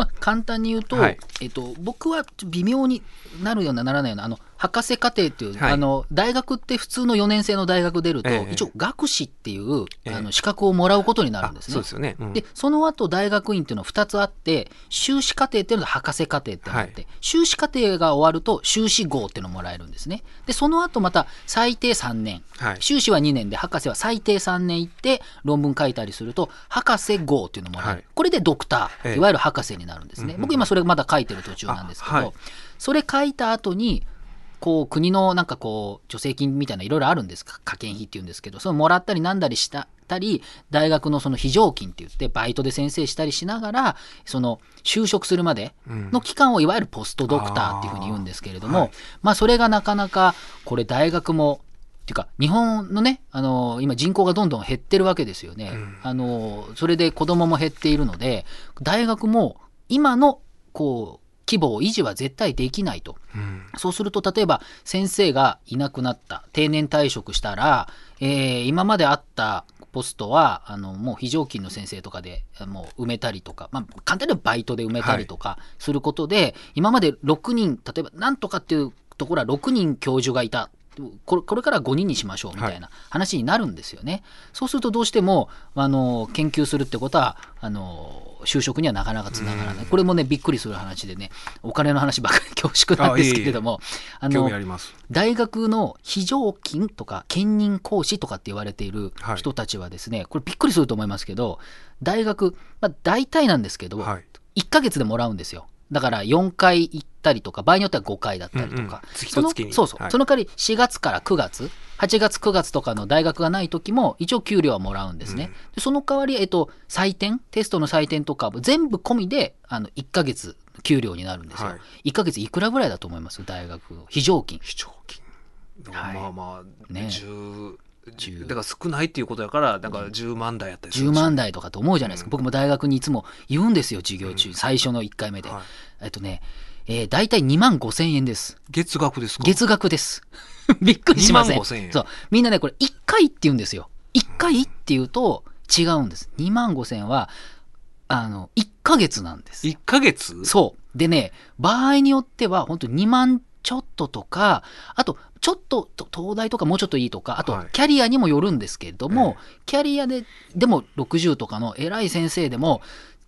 まあ、簡単に言うと、はい。えっと、僕は微妙になるようなならないような、あの、博士課程っていう、はいあの、大学って普通の4年生の大学出ると、ええ一応学士っていう、ええあの、資格をもらうことになるあんですね。そうですよね。うんで、その後大学院っていうのは2つあって、修士課程っていうのと博士課程ってあって、は修士課程が終わると修士号っていうのをもらえるんですね。で、その後また最低3年。はい修士は2年で、博士は最低3年行って論文書いたりすると、博士号っていうのをもらえる。はいこれでドクター、ええいわゆる博士になるんですね。うんうん僕今それまだ書いてる途中なんですけど、それ書いた後に、こう国のなんかこう助成金みたいないろいろあるんですか？科研費っていうんですけどそのもらったりなんだりしたたり大学のその非常勤って言ってバイトで先生したりしながらその就職するまでの期間をいわゆるポストドクターっていうふうに言うんですけれども、あーはい。まあそれがなかなかこれ大学もっていうか日本のねあの今人口がどんどん減ってるわけですよね、うん。あのそれで子供も減っているので大学も今のこう規模を維持は絶対できないと。うんそうすると、例えば先生がいなくなった、定年退職したら、えー今まであったポストは、あの、もう非常勤の先生とかで、もう埋めたりとか、まあ、簡単にはバイトで埋めたりとかすることで、今まで6人、例えば、なんとかっていうところは6人教授がいた。これこれから5人にしましょうみたいな話になるんですよね。そうするとどうしてもあの研究するってことはあの就職にはなかなかつながらない。これもねびっくりする話でねお金の話ばっかり 恐縮なんですけれどもあ興の。大学の非常勤とか兼任講師とかって言われているはい人たちはですね、これびっくりすると思いますけど大学、まあ、大体なんですけど、はい。1ヶ月でもらうんですよ。だから4回行ったりとか、場合によっては5回だったりとか。うんうん。月そのと月に。そうそう、はい。その代わり4月から9月、8月9月とかの大学がない時も一応給料はもらうんですね。でその代わり、えっと、採点、テストの採点とか全部込みで、あの、1ヶ月給料になるんですよ。は1ヶ月いくらぐらいだと思います？大学の非常勤。非常勤。はい。まあまあ、ね10 10だから少ないっていうことやからなんか10万台やったりする10んですよ万台とかと思うじゃないですか？僕も大学にいつも言うんですよ、授業中。最初の1回目で。はいえっとね、えー、大体2万5千円です。月額ですか？月額です。びっくりしません。2万5千円そう。みんなね、これ1回って言うんですよ。1回って言うと違うんです。2万5千円は、あの、1ヶ月なんです。1ヶ月？そう。でね、場合によっては、本当2万ちょっととか、あと、ちょっと、と東大とかもうちょっといいとか、あとはい、キャリアにもよるんですけれども、えキャリアで、でも60とかの偉い先生でも、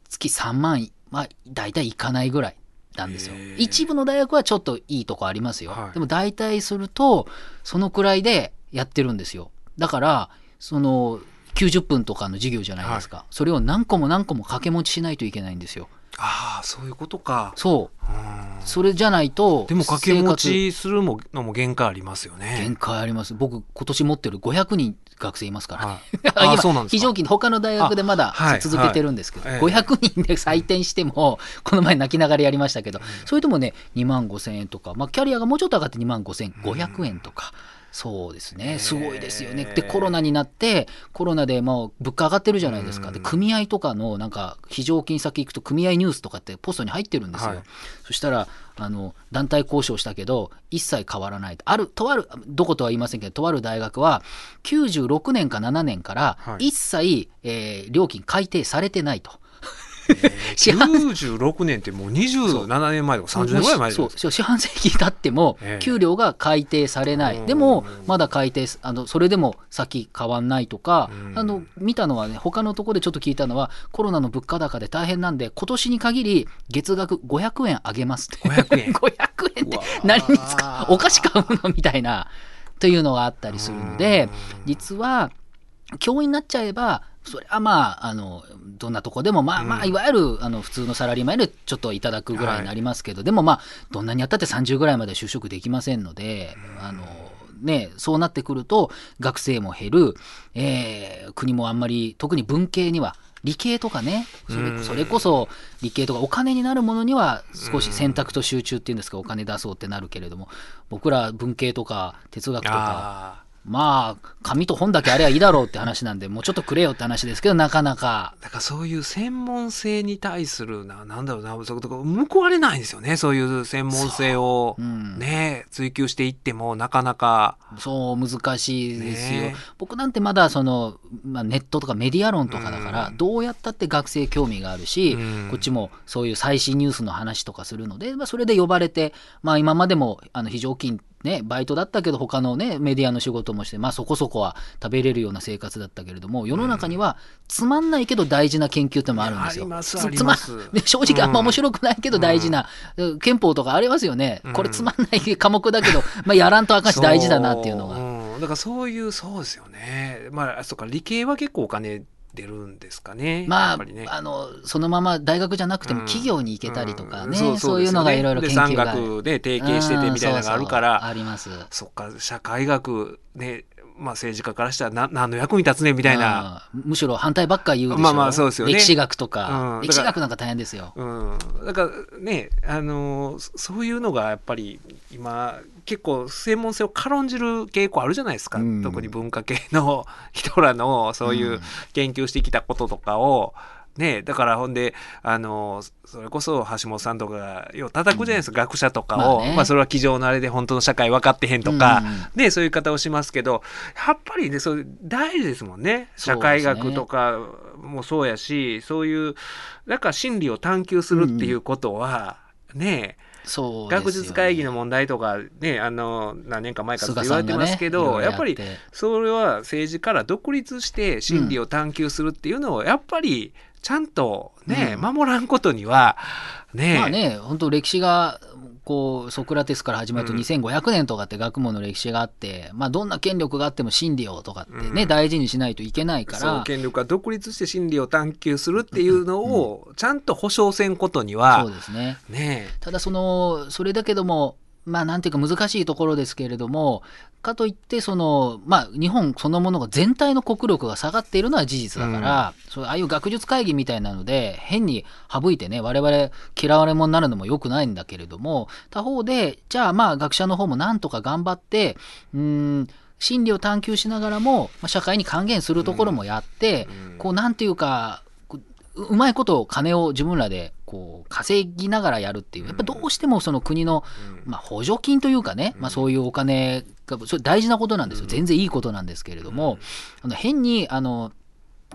月3万、まあ、大体いかないぐらいなんですよ一部の大学はちょっといいとこありますよ。はいでも大体すると、そのくらいでやってるんですよ。だから、その、90分とかの授業じゃないですか。それを何個も何個も掛け持ちしないといけないんですよ。ああそういうことかそう。うんそれじゃないと、でも掛け持生活ちするものも限界ありますよね限界あります。僕、今年持ってる500人学生いますから。はい あ今ーそうなんですか非常勤、他の大学でまだ続けてるんですけど、はい500人で採点しても、この前泣きながらやりましたけど、それともね、2万5千円とか、まあ、キャリアがもうちょっと上がって2万5千500円とか。そうですね。すごいですよね。で、コロナになって、コロナでもう物価上がってるじゃないですか。で、うん組合とかの、なんか、非常勤先行くと組合ニュースとかってポストに入ってるんですよ。はいそしたら、あの、団体交渉したけど、一切変わらない。ある、とある、どことは言いませんけど、とある大学は、96年か7年からは、い一切、えー料金改定されてないと。四半96年ってもう27年前とか30年ぐらい前そうないですか？そう。四半世紀経ってもええ。給料が改定されない、うん。でもまだ改定すあのそれでも先変わんないとか、うん。あの見たのはね他のところでちょっと聞いたのはコロナの物価高で大変なんで今年に限り月額500円上げます。って500円 500円って何に使う？お菓子買うの？みたいな。というのがあったりするのでうん。実は教員になっちゃえばそれはまああのどんなとこでもまあまあうんいわゆるあの普通のサラリーマンよりちょっといただくぐらいになりますけど、でもまあどんなにやったって30ぐらいまで就職できませんので、あのね、そうなってくると学生も減る、えー国もあんまり特に文系には理系とかねそれうん。それこそ理系とかお金になるものには少し選択と集中っていうんですかお金出そうってなるけれども僕ら文系とか哲学とかあまあ紙と本だけあればいいだろうって話なんでもうちょっとくれよって話ですけどなかなか。ーだからそういう専門性に対するななんだろうなそこ報われないんですよねそういう専門性を。そううん。ね追求していってもなかなか。そう難しいですよ、ね。え僕なんてまだその、まあ、ネットとかメディア論とかだから、うん。どうやったって学生興味があるし、うん。こっちもそういう最新ニュースの話とかするので、まあ、それで呼ばれて、まあ、今までもあの非常勤ね、バイトだったけど他のねメディアの仕事もして、まあ、そこそこは食べれるような生活だったけれども世の中にはつまんないけど大事な研究ってのもあるんですよ。すすつま正直あんま面白くないけど大事な、憲法とかありますよね、うん。これつまんない科目だけど、まあ、やらんとあかんし大事だなっていうのが。だからそういうそうですよね。まあそうか理系は結構お金出るんですかねまあ、ね。あのそのまま大学じゃなくてもうん。企業に行けたりとかね、うん。そういうのがいろいろ研究がで産学で提携しててみたいなのがあるから、あります。そっか社会学ねまあ政治家からしたらな何の役に立つねみたいな、うんむしろ反対ばっか言うでしょ、まあまあそうですよね。歴史学とか、うん。歴史学なんか大変ですよ。うん、だからねあのそそういうのがやっぱり今結構専門性を軽んじる傾向あるじゃないですか、うん。特に文化系の人らのそういううん。研究してきたこととかを、ねだからほんであのそれこそ橋本さんとかがよう叩くじゃないですか、学者とかを、まあね。まあそれは机上のあれで本当の社会分かってへんとか、うん。ねそういう方をしますけどやっぱりねそういう大事ですもんね。社会学とかもそうやしそういうだから心理を探求するっていうことは、ねそうですよね。学術会議の問題とかねあの何年か前から言われてますけど、ねやっぱりそれは政治から独立して心理を探求するっていうのをやっぱりちゃんとね、うん。守らんことにはね,、まあね、本当歴史が、こう、ソクラテスから始まるとうん。2500年とかって学問の歴史があって、まあどんな権力があっても真理をとかってね、うん。大事にしないといけないから、権力が独立して心理を探求するっていうのをちゃんと保証せんことには、そうですね。ねただその、それだけども、まあなんていうか難しいところですけれども、かといって、その、まあ日本そのものが全体の国力が下がっているのは事実だから、そうああいう学術会議みたいなので、変に省いてね、我々嫌われ者になるのも良くないんだけれども、他方で、じゃあまあ学者の方もなんとか頑張って、うーん、真理を探求しながらも、まあ、社会に還元するところもやって、うん。こうなんていうかこううまいこと金を自分らでこう稼ぎながらやるっていうやっぱどうしてもその国の、まあ、補助金というかね、まあ、そういうお金がそれ大事なことなんですよ。全然いいことなんですけれども、あの変にあの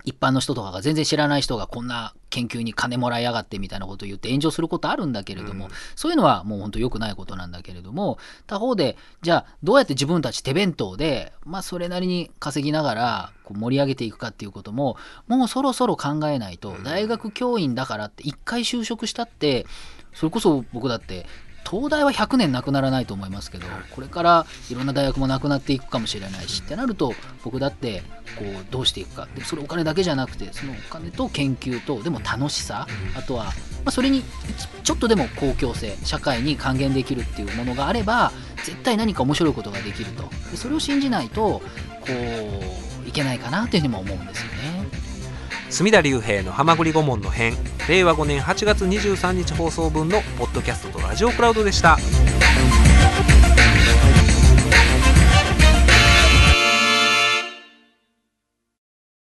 一般の人とかが全然知らない人がこんな研究に金もらいやがってみたいなことを言って炎上することあるんだけれども、うん。そういうのはもう本当良くないことなんだけれども他方でじゃあどうやって自分たち手弁当で、まあ、それなりに稼ぎながらこう盛り上げていくかっていうことももうそろそろ考えないと大学教員だからって一回就職したってそれこそ僕だって東大は100年なくならないと思いますけどこれからいろんな大学もなくなっていくかもしれないしってなると僕だってこうどうしていくか。でそれお金だけじゃなくてそのお金と研究とでも楽しさ。あとは、まあ、それにちょっとでも公共性社会に還元できるっていうものがあれば絶対何か面白いことができると。でそれを信じないとこういけないかなというふうにも思うんですよね。隅田隆平の「はまぐり顧問の編」令和5年8月23日放送分のポッドキャストとラジオクラウドでした。